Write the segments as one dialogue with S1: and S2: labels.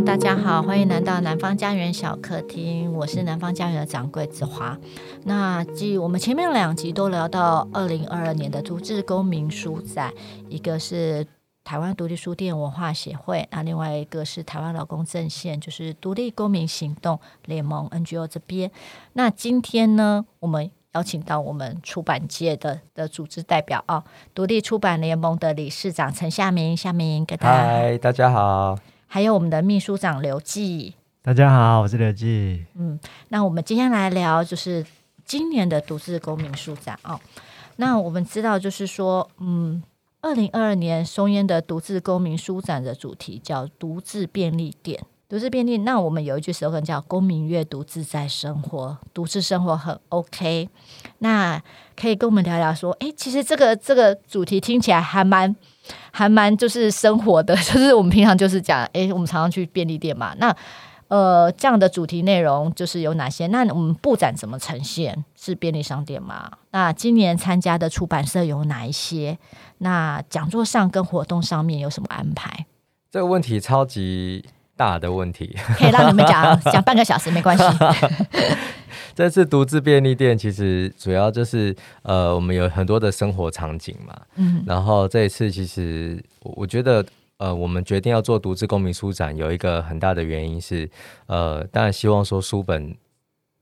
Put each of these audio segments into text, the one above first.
S1: 大家好，欢迎来到南方家园小客厅，我是南方家园的掌柜子华。那继我们前面两集都聊到二零二二年的独自公民书展，一个是台湾独立书店文化协会，那另外一个是台湾劳工阵线，就是独立公民行动联盟 NGO 这边。那今天呢，我们邀请到我们出版界的的组织代表啊，独立出版联盟的理事长陈夏明，夏明，给大家
S2: 嗨，大家好。
S1: 还有我们的秘书长刘季，
S3: 大家好，我是刘季。
S1: 嗯，那我们今天来聊就是今年的独自公民书展哦。那我们知道就是说，嗯，二零二二年松烟的独自公民书展的主题叫“独自便利店”。独自便利，那我们有一句 slogan 叫“公民阅读自在生活”，独自生活很 OK。那可以跟我们聊聊说，哎，其实这个这个主题听起来还蛮。还蛮就是生活的，就是我们平常就是讲，哎，我们常常去便利店嘛。那呃，这样的主题内容就是有哪些？那我们布展怎么呈现？是便利商店吗？那今年参加的出版社有哪一些？那讲座上跟活动上面有什么安排？
S2: 这个问题超级大的问题，
S1: 可以让你们讲 讲半个小时没关系。
S2: 这次独自便利店其实主要就是呃，我们有很多的生活场景嘛，嗯，然后这一次其实我觉得呃，我们决定要做独自公民书展，有一个很大的原因是呃，当然希望说书本。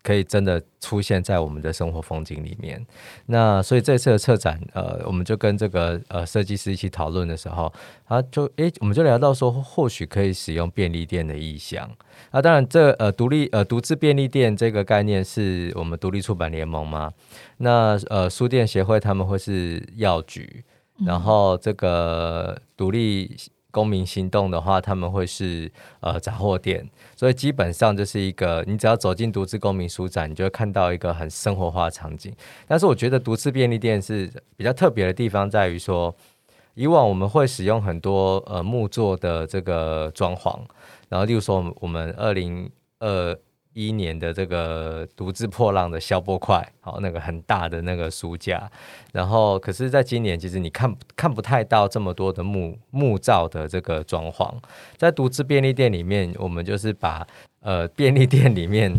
S2: 可以真的出现在我们的生活风景里面。那所以这次的策展，呃，我们就跟这个呃设计师一起讨论的时候，他就诶，我们就聊到说，或许可以使用便利店的意象。啊，当然这呃独立呃独自便利店这个概念是我们独立出版联盟嘛。那呃书店协会他们会是药局，然后这个独立。公民行动的话，他们会是呃杂货店，所以基本上就是一个，你只要走进独自公民书展，你就会看到一个很生活化的场景。但是我觉得独自便利店是比较特别的地方，在于说，以往我们会使用很多呃木做的这个装潢，然后例如说我们二零二。一年的这个独自破浪的消波块，好，那个很大的那个书架，然后可是，在今年其实你看看不太到这么多的木木造的这个装潢，在独自便利店里面，我们就是把呃便利店里面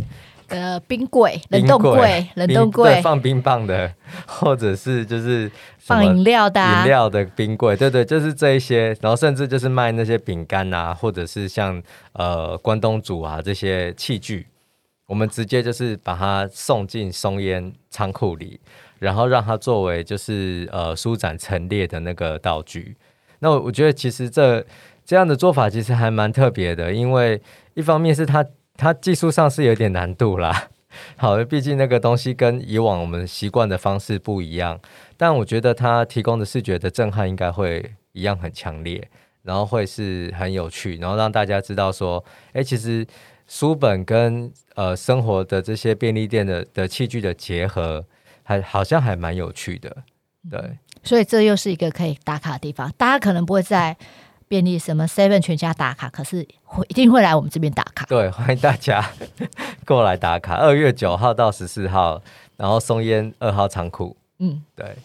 S1: 的冰柜、冷冻柜、冷冻柜
S2: 放冰棒的，或者是就是
S1: 放饮料的
S2: 饮料的冰柜，对对，就是这一些，然后甚至就是卖那些饼干啊，或者是像呃关东煮啊这些器具。我们直接就是把它送进松烟仓库里，然后让它作为就是呃书展陈列的那个道具。那我觉得其实这这样的做法其实还蛮特别的，因为一方面是它它技术上是有点难度啦，好，毕竟那个东西跟以往我们习惯的方式不一样。但我觉得它提供的视觉的震撼应该会一样很强烈，然后会是很有趣，然后让大家知道说，哎，其实。书本跟呃生活的这些便利店的的器具的结合，还好像还蛮有趣的，对。
S1: 所以这又是一个可以打卡的地方。大家可能不会在便利什么 Seven 全家打卡，可是会一定会来我们这边打卡。
S2: 对，欢迎大家过来打卡。二月九号到十四号，然后松烟二号仓库。嗯，对。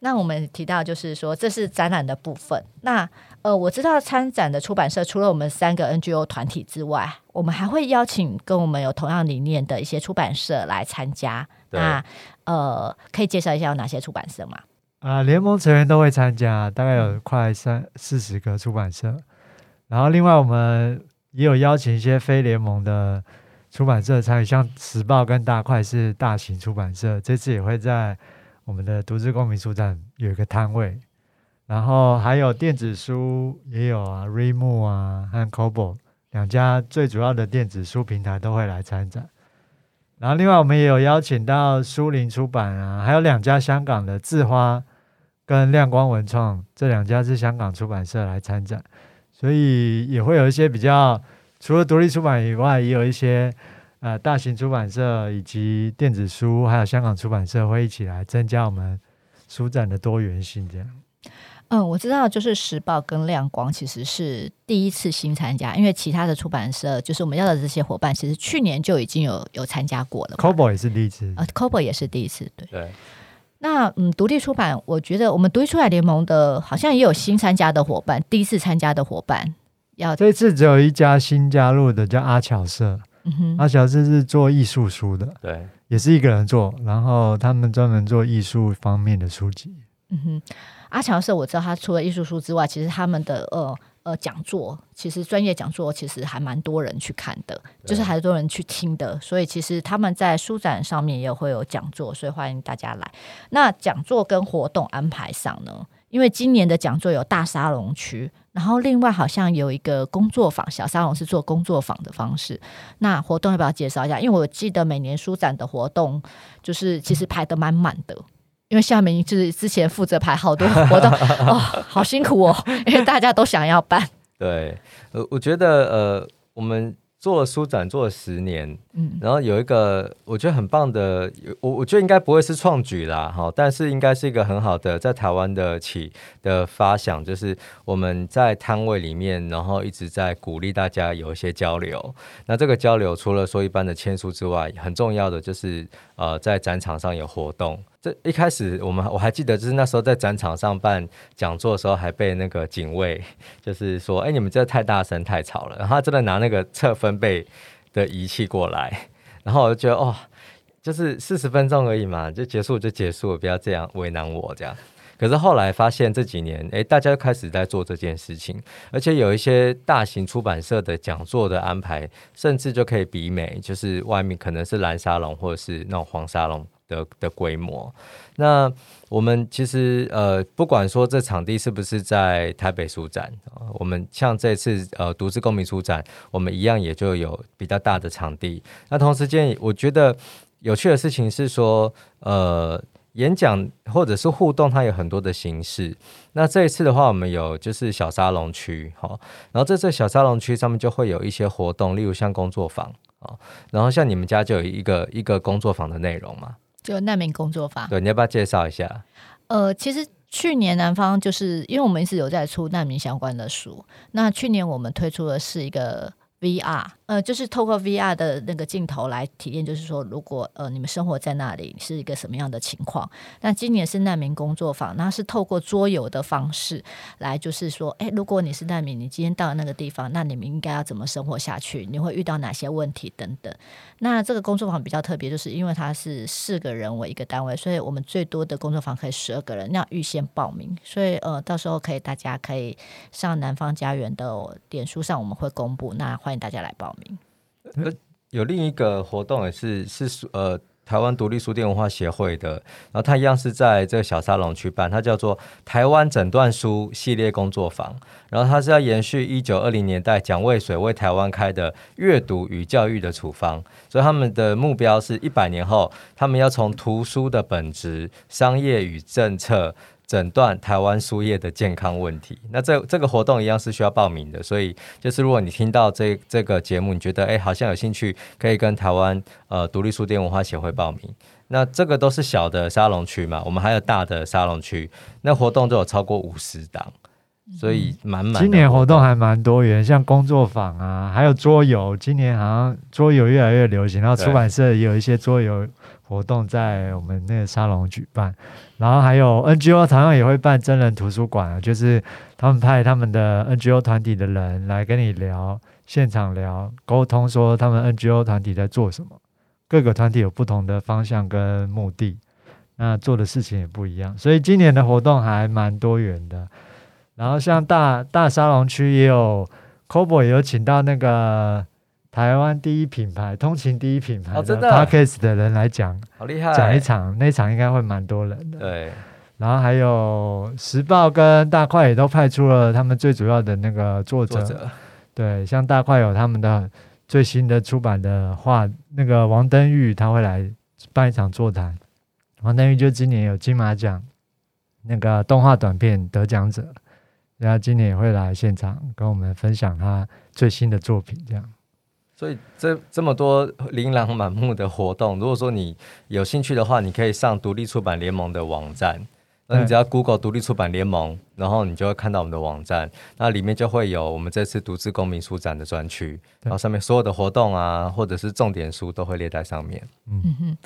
S1: 那我们提到就是说，这是展览的部分。那呃，我知道参展的出版社除了我们三个 NGO 团体之外，我们还会邀请跟我们有同样理念的一些出版社来参加。那呃，可以介绍一下有哪些出版社吗？
S3: 啊、呃，联盟成员都会参加，大概有快三四十个出版社。然后另外我们也有邀请一些非联盟的出版社参与，像时报跟大块是大型出版社，这次也会在我们的独自公民书展有一个摊位。然后还有电子书也有啊，Reimu 啊和 Kobo 两家最主要的电子书平台都会来参展。然后另外我们也有邀请到书林出版啊，还有两家香港的字花跟亮光文创这两家是香港出版社来参展，所以也会有一些比较除了独立出版以外，也有一些呃大型出版社以及电子书还有香港出版社会一起来增加我们书展的多元性这样。
S1: 嗯，我知道，就是时报跟亮光其实是第一次新参加，因为其他的出版社，就是我们要的这些伙伴，其实去年就已经有有参加过了。
S3: Cobo 也是第一次
S1: 呃，Cobo 也是第一次，对。
S2: 对。
S1: 那嗯，独立出版，我觉得我们独立出版联盟的，好像也有新参加的伙伴，第一次参加的伙伴，要
S3: 这次只有一家新加入的，叫阿巧社。嗯哼，阿巧社是做艺术书的，
S2: 对，
S3: 也是一个人做，然后他们专门做艺术方面的书籍。
S1: 嗯哼，阿乔社我知道，他除了艺术书之外，其实他们的呃。呃，讲座其实专业讲座其实还蛮多人去看的，就是还是多人去听的，所以其实他们在书展上面也会有讲座，所以欢迎大家来。那讲座跟活动安排上呢？因为今年的讲座有大沙龙区，然后另外好像有一个工作坊，小沙龙是做工作坊的方式。那活动要不要介绍一下？因为我记得每年书展的活动就是其实排得满满的。因为夏明就是之前负责排好多活动哦，好辛苦哦，因为大家都想要办。
S2: 对，呃，我觉得呃，我们。做了书展做了十年，嗯，然后有一个我觉得很棒的，我我觉得应该不会是创举啦，哈，但是应该是一个很好的在台湾的起的发想，就是我们在摊位里面，然后一直在鼓励大家有一些交流。那这个交流除了说一般的签书之外，很重要的就是呃，在展场上有活动。这一开始我们我还记得，就是那时候在展场上办讲座的时候，还被那个警卫就是说：“哎，你们这太大声太吵了。”然后他真的拿那个测分贝的仪器过来，然后我就觉得哦，就是四十分钟而已嘛，就结束就结束，不要这样为难我这样。可是后来发现这几年，诶，大家开始在做这件事情，而且有一些大型出版社的讲座的安排，甚至就可以比美，就是外面可能是蓝沙龙或者是那种黄沙龙。的的规模，那我们其实呃，不管说这场地是不是在台北书展，我们像这次呃读字公民书展，我们一样也就有比较大的场地。那同时间，我觉得有趣的事情是说，呃，演讲或者是互动，它有很多的形式。那这一次的话，我们有就是小沙龙区，好，然后在这小沙龙区上面就会有一些活动，例如像工作坊啊，然后像你们家就有一个一个工作坊的内容嘛。
S1: 就难民工作法，
S2: 对，你要不要介绍一下？
S1: 呃，其实去年南方就是因为我们一直有在出难民相关的书，那去年我们推出的是一个。VR，呃，就是透过 VR 的那个镜头来体验，就是说，如果呃你们生活在那里是一个什么样的情况？那今年是难民工作坊，那是透过桌游的方式来，就是说，诶，如果你是难民，你今天到了那个地方，那你们应该要怎么生活下去？你会遇到哪些问题等等？那这个工作坊比较特别，就是因为它是四个人为一个单位，所以我们最多的工作坊可以十二个人，要预先报名，所以呃，到时候可以大家可以上南方家园的点书上，我们会公布那。欢迎大家来报名。
S2: 有另一个活动也是是呃台湾独立书店文化协会的，然后它一样是在这个小沙龙去办，它叫做台湾诊断书系列工作坊。然后它是要延续一九二零年代蒋渭水为台湾开的阅读与教育的处方，所以他们的目标是一百年后，他们要从图书的本质、商业与政策。诊断台湾书业的健康问题，那这这个活动一样是需要报名的，所以就是如果你听到这这个节目，你觉得哎好像有兴趣，可以跟台湾呃独立书店文化协会报名。那这个都是小的沙龙区嘛，我们还有大的沙龙区，那活动都有超过五十档，所以满满。
S3: 今年活动还蛮多元，像工作坊啊，还有桌游，今年好像桌游越来越流行，然后出版社也有一些桌游。活动在我们那个沙龙举办，然后还有 NGO 常常也会办真人图书馆啊，就是他们派他们的 NGO 团体的人来跟你聊，现场聊沟通，说他们 NGO 团体在做什么。各个团体有不同的方向跟目的，那做的事情也不一样，所以今年的活动还蛮多元的。然后像大大沙龙区也有，CoBo 也有请到那个。台湾第一品牌，通勤第一品牌的 Podcast 的人来讲，
S2: 好厉害！
S3: 讲一场，那场应该会蛮多人的。
S2: 对，
S3: 然后还有时报跟大块也都派出了他们最主要的那个作者。作者对，像大块有他们的最新的出版的画，那个王登玉他会来办一场座谈。王登玉就今年有金马奖那个动画短片得奖者，然后今年也会来现场跟我们分享他最新的作品，这样。
S2: 所以这这么多琳琅满目的活动，如果说你有兴趣的话，你可以上独立出版联盟的网站，那你只要 Google 独立出版联盟，然后你就会看到我们的网站，那里面就会有我们这次独自公民书展的专区，然后上面所有的活动啊，或者是重点书都会列在上面。
S1: 嗯哼。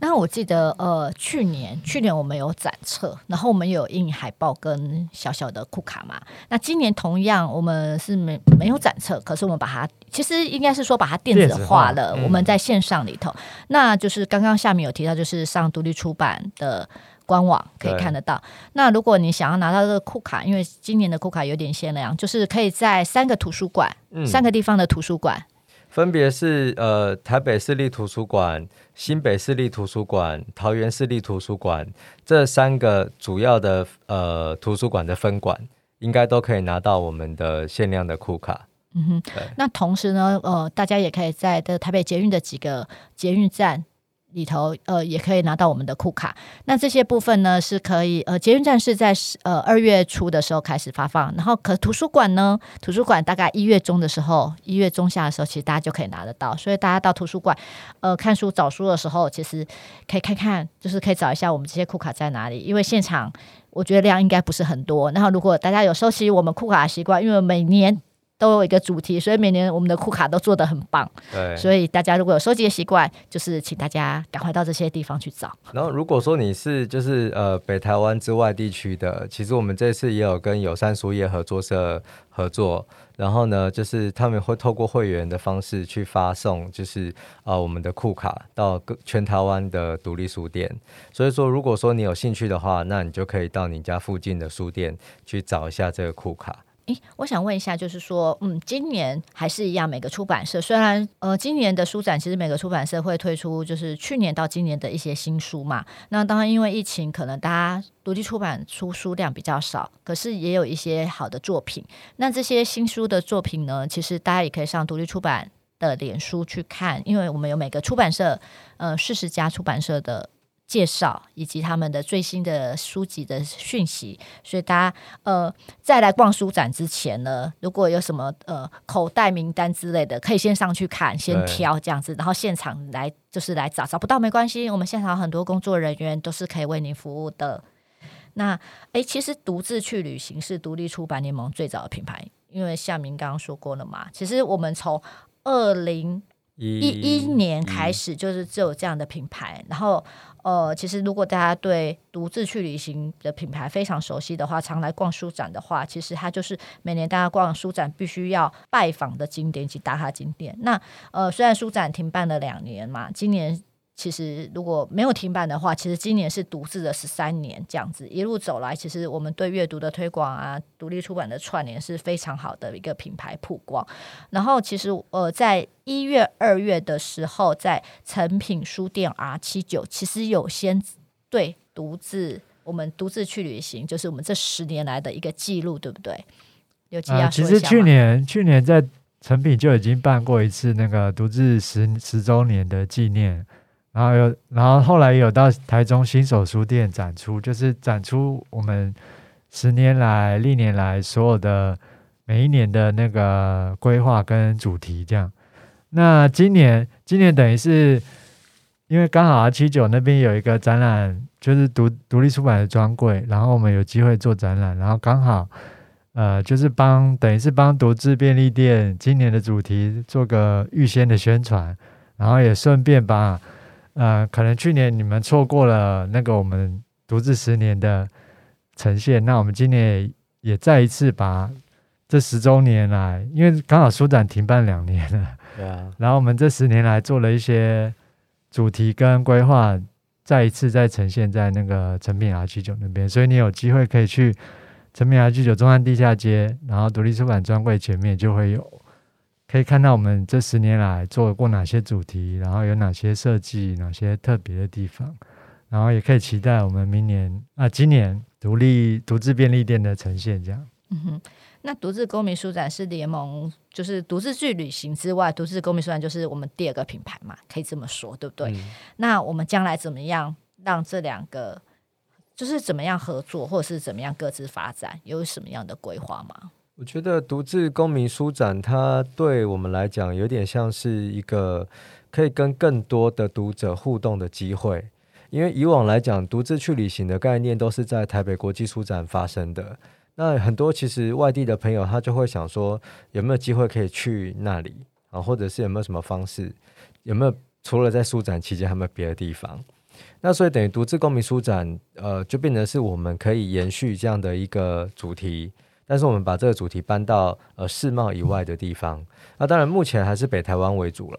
S1: 那我记得，呃，去年去年我们有展册，然后我们有印海报跟小小的库卡嘛。那今年同样我们是没没有展册，可是我们把它，其实应该是说把它电子化了。化嗯、我们在线上里头，那就是刚刚下面有提到，就是上独立出版的官网可以看得到。那如果你想要拿到这个库卡，因为今年的库卡有点限量，就是可以在三个图书馆，嗯、三个地方的图书馆。
S2: 分别是呃台北市立图书馆、新北市立图书馆、桃园市立图书馆这三个主要的呃图书馆的分馆，应该都可以拿到我们的限量的库卡。
S1: 嗯哼，那同时呢，呃，大家也可以在的台北捷运的几个捷运站。里头呃也可以拿到我们的库卡，那这些部分呢是可以呃捷运站是在呃二月初的时候开始发放，然后可图书馆呢，图书馆大概一月中的时候，一月中下的时候，其实大家就可以拿得到，所以大家到图书馆呃看书找书的时候，其实可以看看，就是可以找一下我们这些库卡在哪里，因为现场我觉得量应该不是很多，然后如果大家有收集我们库卡的习惯，因为每年。都有一个主题，所以每年我们的库卡都做得很棒。
S2: 对，
S1: 所以大家如果有收集的习惯，就是请大家赶快到这些地方去找。
S2: 然后，如果说你是就是呃北台湾之外地区的，其实我们这次也有跟友善书业合作社合作，然后呢，就是他们会透过会员的方式去发送，就是啊、呃、我们的库卡到各全台湾的独立书店。所以说，如果说你有兴趣的话，那你就可以到你家附近的书店去找一下这个库卡。
S1: 诶，我想问一下，就是说，嗯，今年还是一样，每个出版社虽然，呃，今年的书展其实每个出版社会推出，就是去年到今年的一些新书嘛。那当然，因为疫情，可能大家独立出版出书量比较少，可是也有一些好的作品。那这些新书的作品呢，其实大家也可以上独立出版的脸书去看，因为我们有每个出版社，呃，四十家出版社的。介绍以及他们的最新的书籍的讯息，所以大家呃在来逛书展之前呢，如果有什么呃口袋名单之类的，可以先上去看，先挑这样子，然后现场来就是来找，找不到没关系，我们现场很多工作人员都是可以为您服务的。那诶，其实独自去旅行是独立出版联盟最早的品牌，因为夏明刚刚说过了嘛，其实我们从二零一一年开始就是只有这样的品牌，然后。呃，其实如果大家对独自去旅行的品牌非常熟悉的话，常来逛书展的话，其实它就是每年大家逛书展必须要拜访的景点及打卡景点。那呃，虽然书展停办了两年嘛，今年。其实如果没有停办的话，其实今年是独自的十三年这样子一路走来，其实我们对阅读的推广啊，独立出版的串联是非常好的一个品牌曝光。然后其实呃，在一月、二月的时候，在诚品书店 R 七九，其实有先对独自，我们独自去旅行，就是我们这十年来的一个记录，对不对？有记要说一下、呃、其实
S3: 去年去年在成品就已经办过一次那个独自十十周年的纪念。然后有，然后后来有到台中新手书店展出，就是展出我们十年来、历年来所有的每一年的那个规划跟主题这样。那今年，今年等于是因为刚好 R 七九那边有一个展览，就是独独立出版的专柜，然后我们有机会做展览，然后刚好呃，就是帮等于是帮独自便利店今年的主题做个预先的宣传，然后也顺便把。呃，可能去年你们错过了那个我们独自十年的呈现，那我们今年也，也再一次把这十周年来，因为刚好书展停办两年了，对啊，然后我们这十年来做了一些主题跟规划，再一次再呈现在那个成品 R 七九那边，所以你有机会可以去成品 R 七九中山地下街，然后独立出版专柜前面就会有。可以看到我们这十年来做过哪些主题，然后有哪些设计，哪些特别的地方，然后也可以期待我们明年啊，今年独立独自便利店的呈现。这样，
S1: 嗯哼，那独自公民书展是联盟，就是独自去旅行之外，独自公民书展就是我们第二个品牌嘛，可以这么说，对不对？嗯、那我们将来怎么样让这两个，就是怎么样合作，或者是怎么样各自发展，有什么样的规划吗？
S2: 我觉得独自公民书展，它对我们来讲有点像是一个可以跟更多的读者互动的机会。因为以往来讲，独自去旅行的概念都是在台北国际书展发生的。那很多其实外地的朋友，他就会想说，有没有机会可以去那里啊？或者是有没有什么方式？有没有除了在书展期间，还有没有别的地方？那所以等于独自公民书展，呃，就变成是我们可以延续这样的一个主题。但是我们把这个主题搬到呃世贸以外的地方，那当然目前还是北台湾为主了。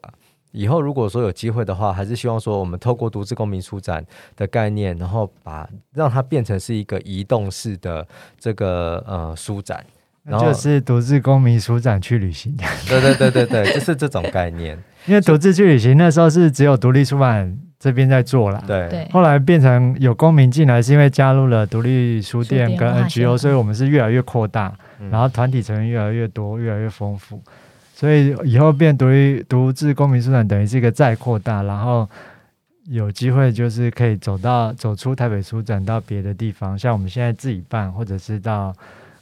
S2: 以后如果说有机会的话，还是希望说我们透过独自公民书展的概念，然后把让它变成是一个移动式的这个呃书展，然后
S3: 就是独自公民书展去旅行。
S2: 对对对对对，就是这种概念。
S3: 因为独自去旅行那时候是只有独立出版。这边在做了，
S2: 对，
S3: 后来变成有公民进来，是因为加入了独立书店跟 NGO，所以我们是越来越扩大，嗯、然后团体成员越来越多，越来越丰富，所以以后变独立独自公民书展等于是一个再扩大，然后有机会就是可以走到走出台北书展到别的地方，像我们现在自己办，或者是到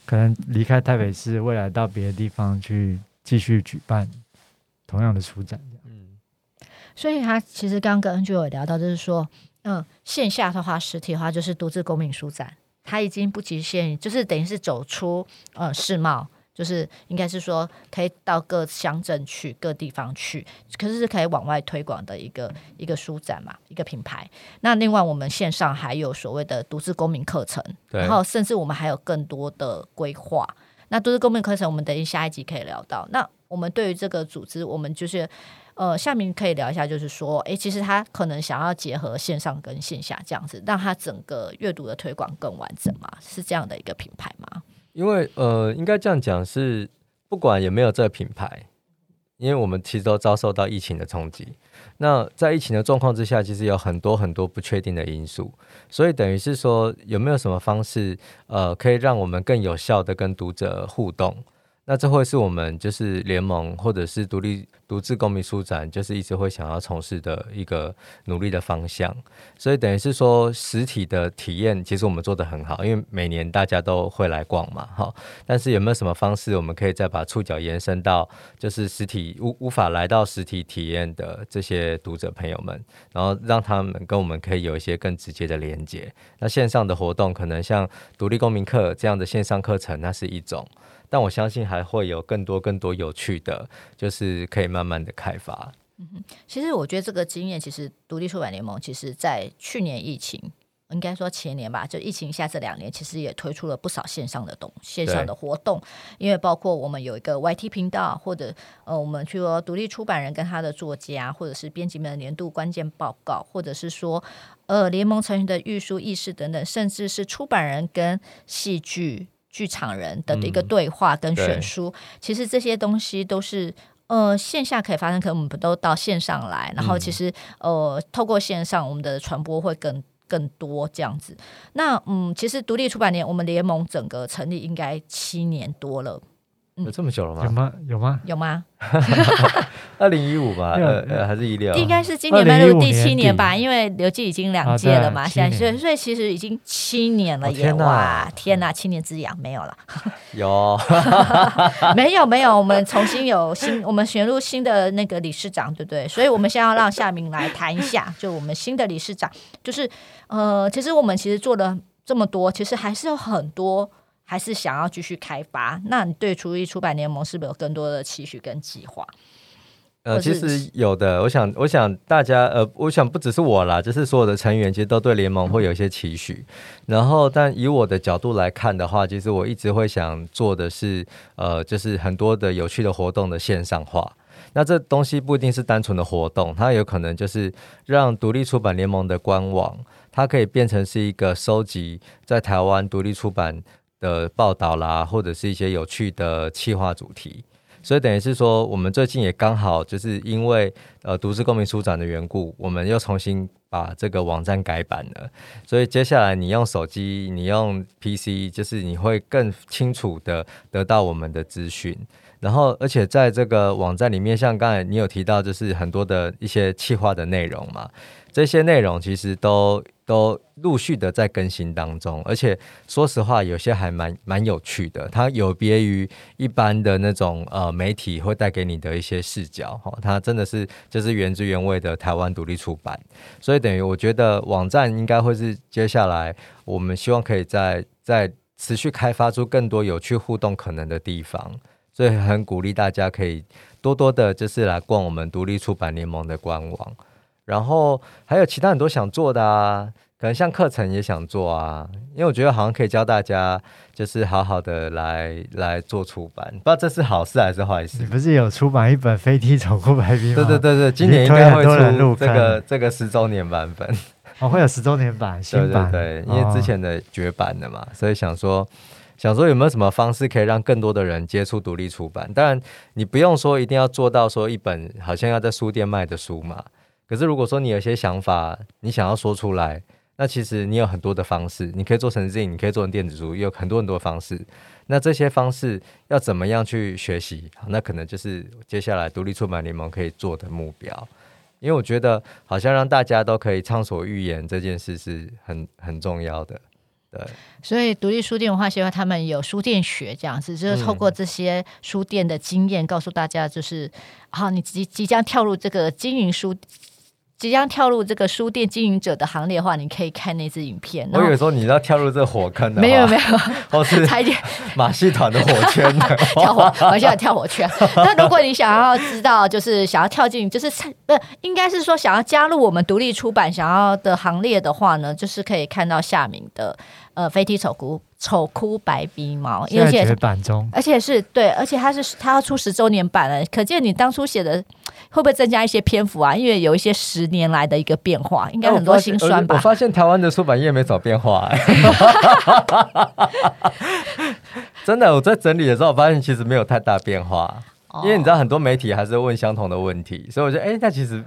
S3: 可能离开台北市，未来到别的地方去继续举办同样的书展。
S1: 所以他其实刚刚跟 NGO 有聊到，就是说，嗯，线下的话，实体的话就是独自公民书展，它已经不局限，就是等于是走出呃世贸，就是应该是说可以到各乡镇去、各地方去，可是是可以往外推广的一个一个书展嘛，一个品牌。那另外我们线上还有所谓的独自公民课程，然后甚至我们还有更多的规划。那独自公民课程，我们等于下一集可以聊到。那我们对于这个组织，我们就是。呃，下面可以聊一下，就是说，诶，其实他可能想要结合线上跟线下这样子，让他整个阅读的推广更完整嘛，是这样的一个品牌吗？
S2: 因为呃，应该这样讲是，不管有没有这个品牌，因为我们其实都遭受到疫情的冲击。那在疫情的状况之下，其实有很多很多不确定的因素，所以等于是说，有没有什么方式，呃，可以让我们更有效的跟读者互动？那这会是我们就是联盟或者是独立独自公民书展，就是一直会想要从事的一个努力的方向。所以等于是说，实体的体验其实我们做得很好，因为每年大家都会来逛嘛，哈。但是有没有什么方式，我们可以再把触角延伸到就是实体无无法来到实体体验的这些读者朋友们，然后让他们跟我们可以有一些更直接的连接。那线上的活动可能像独立公民课这样的线上课程，那是一种。但我相信还会有更多更多有趣的，就是可以慢慢的开发。
S1: 嗯哼，其实我觉得这个经验，其实独立出版联盟，其实在去年疫情，应该说前年吧，就疫情下这两年，其实也推出了不少线上的东线上的活动。因为包括我们有一个 YT 频道，或者呃，我们去说独立出版人跟他的作家，或者是编辑们的年度关键报告，或者是说呃联盟成员的预书意识等等，甚至是出版人跟戏剧。剧场人的一个对话跟选书，嗯、其实这些东西都是呃线下可以发生，可能我们都到线上来，然后其实呃透过线上，我们的传播会更更多这样子。那嗯，其实独立出版联我们联盟整个成立应该七年多了。
S2: 有这么久了吗？
S3: 有吗？有吗？
S1: 有吗？
S2: 二零一五吧，呃呃，还是一六？
S1: 应该是今年迈入第七年吧，因为刘记已经两届了嘛，现在所以所以其实已经七年了耶！哇，天哪，七年之痒没有了？
S2: 有？
S1: 没有没有，我们重新有新，我们选入新的那个理事长，对不对？所以我们先要让夏明来谈一下，就我们新的理事长，就是呃，其实我们其实做了这么多，其实还是有很多。还是想要继续开发？那你对厨艺出版联盟是不是有更多的期许跟计划？
S2: 呃，其实有的。我想，我想大家，呃，我想不只是我啦，就是所有的成员，其实都对联盟会有一些期许。然后，但以我的角度来看的话，其实我一直会想做的是，呃，就是很多的有趣的活动的线上化。那这东西不一定是单纯的活动，它有可能就是让独立出版联盟的官网，它可以变成是一个收集在台湾独立出版。的报道啦，或者是一些有趣的企划主题，所以等于是说，我们最近也刚好就是因为呃独自公民书展的缘故，我们又重新把这个网站改版了。所以接下来你用手机，你用 PC，就是你会更清楚的得到我们的资讯。然后，而且在这个网站里面，像刚才你有提到，就是很多的一些企划的内容嘛，这些内容其实都都陆续的在更新当中。而且说实话，有些还蛮蛮有趣的，它有别于一般的那种呃媒体会带给你的一些视角哈，它真的是就是原汁原味的台湾独立出版。所以等于我觉得网站应该会是接下来我们希望可以在在持续开发出更多有趣互动可能的地方。所以很鼓励大家可以多多的，就是来逛我们独立出版联盟的官网，然后还有其他很多想做的啊，可能像课程也想做啊，因为我觉得好像可以教大家，就是好好的来来做出版，不知道这是好事还是坏事。
S3: 你不是有出版一本《飞踢走库白皮》吗？
S2: 对对对对，今年应该会出这个这个十周年版本。
S3: 哦，会有十周年版新版，
S2: 对对对，因为之前的绝版的嘛，哦、所以想说。想说有没有什么方式可以让更多的人接触独立出版？当然，你不用说一定要做到说一本好像要在书店卖的书嘛。可是如果说你有些想法，你想要说出来，那其实你有很多的方式，你可以做成 Zine，你可以做成电子书，有很多很多方式。那这些方式要怎么样去学习？那可能就是接下来独立出版联盟可以做的目标。因为我觉得好像让大家都可以畅所欲言这件事是很很重要的。对，
S1: 所以独立书店文化协会他们有书店学这样子，就是透过这些书店的经验，告诉大家，就是好、嗯啊，你即即将跳入这个经营书。即将跳入这个书店经营者的行列的话，你可以看那支影片。
S2: 我有时候你要跳入这个火坑的，
S1: 没有没有，
S2: 或 是 马戏团的火圈的
S1: 跳火，马戏团跳火圈。那如果你想要知道，就是想要跳进，就是不应该是说想要加入我们独立出版想要的行列的话呢，就是可以看到夏明的呃飞踢丑哭丑哭白鼻毛，
S3: 而且版中，
S1: 而且是对，而且它是它要出十周年版了，可见你当初写的。会不会增加一些篇幅啊？因为有一些十年来的一个变化，应该很多辛酸吧？
S2: 我发现台湾的出版业没怎么变化，欸，真的。我在整理的时候，我发现其实没有太大变化，哦，因为你知道很多媒体还是问相同的问题，所以我觉得，哎，那其实。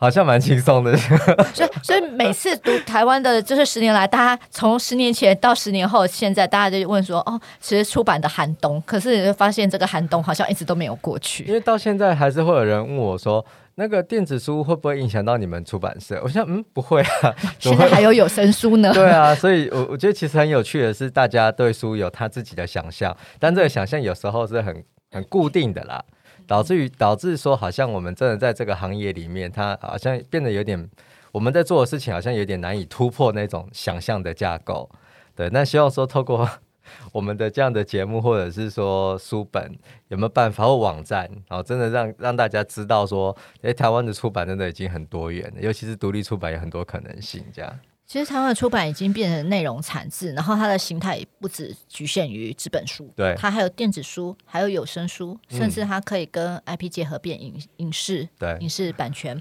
S2: 好像蛮轻松的，
S1: 所以所以每次读台湾的，就是十年来，大家从十年前到十年后，现在大家就问说，哦，其实出版的寒冬，可是你会发现这个寒冬好像一直都没有过去。
S2: 因为到现在还是会有人问我说，那个电子书会不会影响到你们出版社？我想，嗯，不会啊。
S1: 现在还有有声书呢。
S2: 对啊，所以我我觉得其实很有趣的是，大家对书有他自己的想象，但这个想象有时候是很很固定的啦。导致于导致说，好像我们真的在这个行业里面，它好像变得有点，我们在做的事情好像有点难以突破那种想象的架构。对，那希望说透过 我们的这样的节目，或者是说书本，有没有办法或网站，然后真的让让大家知道说，诶，台湾的出版真的已经很多元了，尤其是独立出版有很多可能性，这样。
S1: 其实台湾的出版已经变成内容产制，然后它的形态也不只局限于纸本书，
S2: 对，
S1: 它还有电子书，还有有声书，甚至它可以跟 IP 结合变影影视，对，影视版权。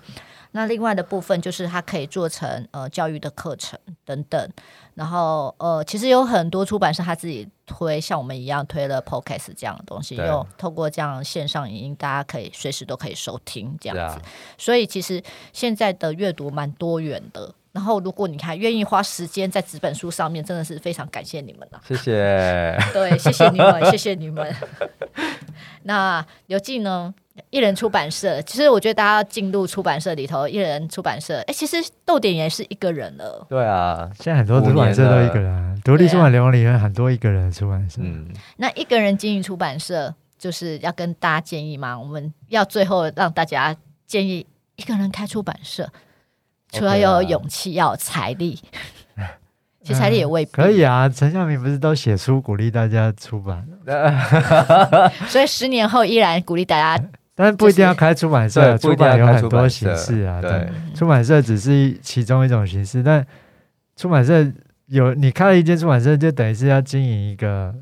S1: 那另外的部分就是它可以做成呃教育的课程等等。然后呃，其实有很多出版社他自己推，像我们一样推了 Podcast 这样的东西，又透过这样线上影音，大家可以随时都可以收听这样子。啊、所以其实现在的阅读蛮多元的。然后，如果你还愿意花时间在纸本书上面，真的是非常感谢你们了。
S2: 谢谢，
S1: 对，谢谢你们，谢谢你们。那刘进呢？一人出版社，其实我觉得大家要进入出版社里头，一人出版社，哎，其实逗点也是一个人了。
S2: 对啊，
S3: 现在很多出版社都一个人，独立出版联盟里面很多一个人出版社。
S2: 嗯，
S1: 那一个人经营出版社，就是要跟大家建议嘛？我们要最后让大家建议一个人开出版社。除了要有勇气，要有财力，其实财力也未必、嗯、
S3: 可以啊。陈向明不是都写书鼓励大家出版，
S1: 所以十年后依然鼓励大家、就是。
S3: 但是不一定要开出版社，出版有很多形式啊。对，对出版社只是其中一种形式，但出版社有你开了一间出版社，就等于是要经营一个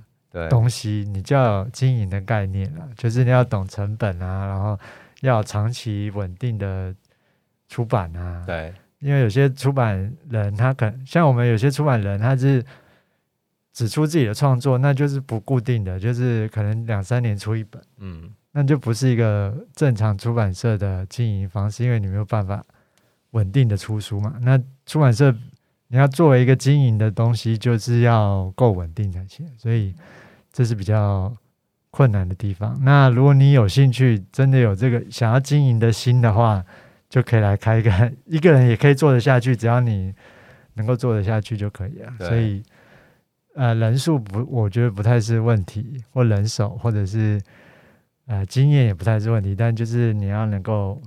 S3: 东西，你就要有经营的概念了，就是你要懂成本啊，然后要长期稳定的。出版啊，
S2: 对，
S3: 因为有些出版人他可能像我们有些出版人，他是只出自己的创作，那就是不固定的，就是可能两三年出一本，
S2: 嗯，
S3: 那就不是一个正常出版社的经营方式，因为你没有办法稳定的出书嘛。那出版社你要作为一个经营的东西，就是要够稳定才行，所以这是比较困难的地方。那如果你有兴趣，真的有这个想要经营的心的话，就可以来开一个，一个人也可以做得下去，只要你能够做得下去就可以了。所以，呃，人数不，我觉得不太是问题，或人手，或者是呃经验也不太是问题，但就是你要能够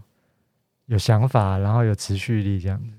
S3: 有想法，然后有持续力这样子。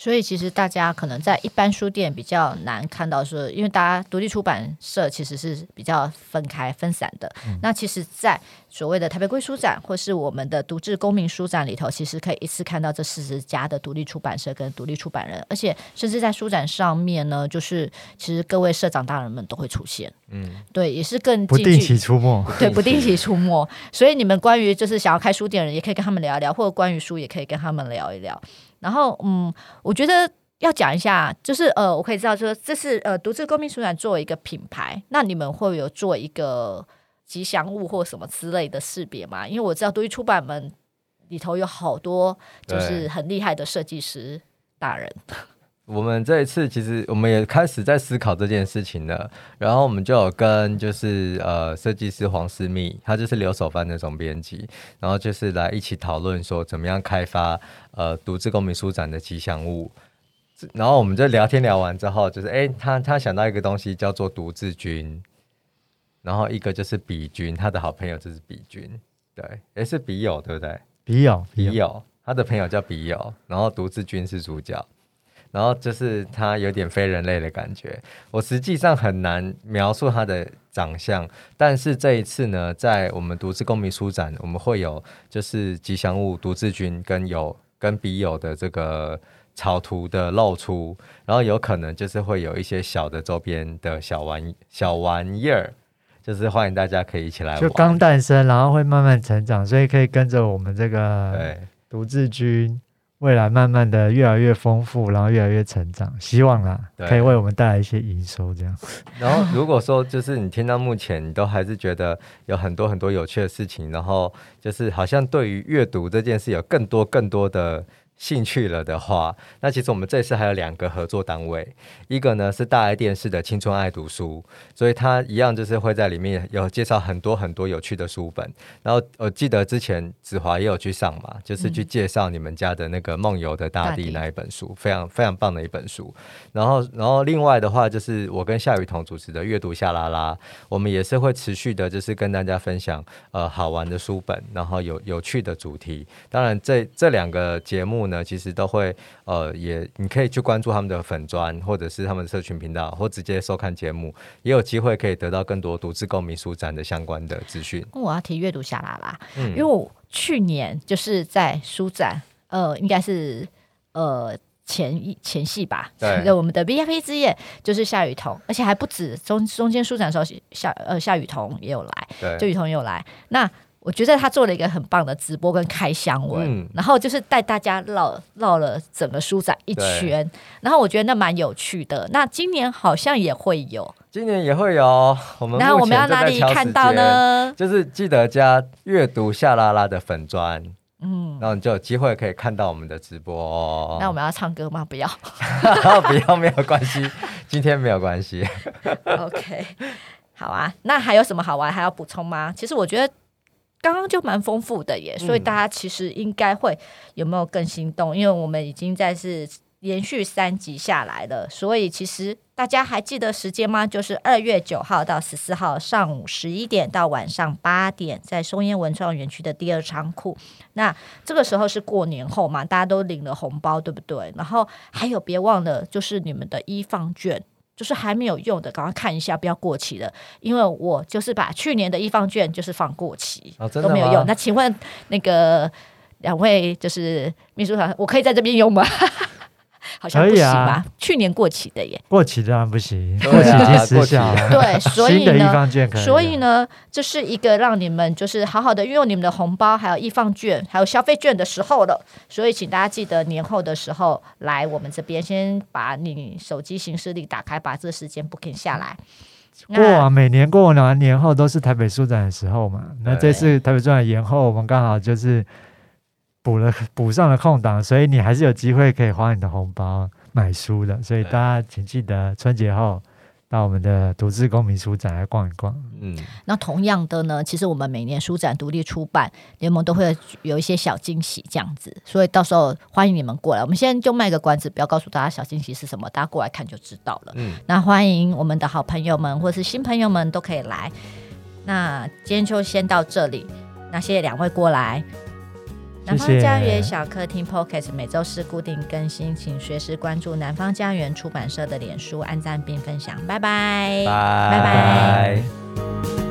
S1: 所以其实大家可能在一般书店比较难看到说，因为大家独立出版社其实是比较分开分散的。嗯、那其实，在所谓的台北归书展或是我们的独自公民书展里头，其实可以一次看到这四十家的独立出版社跟独立出版人，而且甚至在书展上面呢，就是其实各位社长大人们都会出现。嗯，对，也是更
S3: 不定期出没。
S1: 对，不定期出没。所以你们关于就是想要开书店的人，也可以跟他们聊一聊，或者关于书也可以跟他们聊一聊。然后，嗯，我觉得要讲一下，就是呃，我可以知道说，这是呃，独自公民书展作为一个品牌，那你们会有做一个吉祥物或什么之类的识别吗？因为我知道独立出版们里头有好多就是很厉害的设计师大人。
S2: 我们这一次其实我们也开始在思考这件事情了，然后我们就有跟就是呃设计师黄思密，他就是留守番的总编辑，然后就是来一起讨论说怎么样开发呃独自公民书展的吉祥物，然后我们就聊天聊完之后，就是哎他他想到一个东西叫做独自君，然后一个就是比君，他的好朋友就是比君，对，也是笔友对不对？
S3: 笔友
S2: 笔友，他的朋友叫笔友，然后独自君是主角。然后就是它有点非人类的感觉，我实际上很难描述它的长相，但是这一次呢，在我们独自公民书展，我们会有就是吉祥物独自君跟有跟笔友的这个草图的露出，然后有可能就是会有一些小的周边的小玩小玩意儿，就是欢迎大家可以一起来玩。
S3: 就刚诞生，然后会慢慢成长，所以可以跟着我们这个对独自君。未来慢慢的越来越丰富，然后越来越成长，希望啦，可以为我们带来一些营收这样。
S2: 然后如果说就是你听到目前，你都还是觉得有很多很多有趣的事情，然后就是好像对于阅读这件事有更多更多的。兴趣了的话，那其实我们这次还有两个合作单位，一个呢是大爱电视的青春爱读书，所以它一样就是会在里面有介绍很多很多有趣的书本。然后我记得之前子华也有去上嘛，就是去介绍你们家的那个梦游的大地那一本书，非常非常棒的一本书。然后，然后另外的话就是我跟夏雨桐主持的阅读夏拉拉，我们也是会持续的，就是跟大家分享呃好玩的书本，然后有有趣的主题。当然这这两个节目呢，其实都会呃，也你可以去关注他们的粉砖，或者是他们的社群频道，或直接收看节目，也有机会可以得到更多读志公民书展的相关的资讯。
S1: 我要提阅读下拉啦，嗯，因为我去年就是在书展，呃，应该是呃前一前戏吧，对，我们的 VIP 之夜就是夏雨桐，而且还不止中中间书展的时候，夏呃夏雨桐也有来，对，就雨桐也有来，那。我觉得他做了一个很棒的直播跟开箱文，嗯、然后就是带大家绕绕了整个书展一圈，然后我觉得那蛮有趣的。那今年好像也会有，
S2: 今年也会有。我们那我们要哪里看到呢？就是记得加阅读夏拉拉的粉砖，嗯，然后你就有机会可以看到我们的直播，哦。
S1: 那我们要唱歌吗？不要，
S2: 不要没有关系，今天没有关系。
S1: OK，好啊。那还有什么好玩还要补充吗？其实我觉得。刚刚就蛮丰富的耶，所以大家其实应该会有没有更心动？嗯、因为我们已经在是连续三集下来了，所以其实大家还记得时间吗？就是二月九号到十四号上午十一点到晚上八点，在松烟文创园区的第二仓库。那这个时候是过年后嘛，大家都领了红包，对不对？然后还有别忘了，就是你们的一放券。就是还没有用的，赶快看一下，不要过期了。因为我就是把去年的一方券就是放过期，哦、都没有用。那请问那个两位就是秘书长，我可以在这边用吗？好像不行吧？啊、去年过期的耶，
S3: 过期当然不行，过期已经失效了。
S1: 对，所以呢，所以呢，这是一个让你们就是好好的运用你们的红包，还有易放券，还有消费券的时候了。所以，请大家记得年后的时候来我们这边，先把你手机行事历打开，把这个时间 booking 下来。
S3: 过往，每年过完年后都是台北书展的时候嘛。那这次台北书展延后，我们刚好就是。补了补上了空档，所以你还是有机会可以花你的红包买书的。所以大家请记得春节后到我们的独自公民书展来逛一逛。
S1: 嗯，那同样的呢，其实我们每年书展独立出版联盟都会有一些小惊喜这样子，所以到时候欢迎你们过来。我们现在就卖个关子，不要告诉大家小惊喜是什么，大家过来看就知道了。嗯，那欢迎我们的好朋友们或是新朋友们都可以来。那今天就先到这里，那谢谢两位过来。南方家园小客厅 Podcast 每周四固定更新，请随时关注南方家园出版社的脸书，按赞并分享。拜拜，拜拜。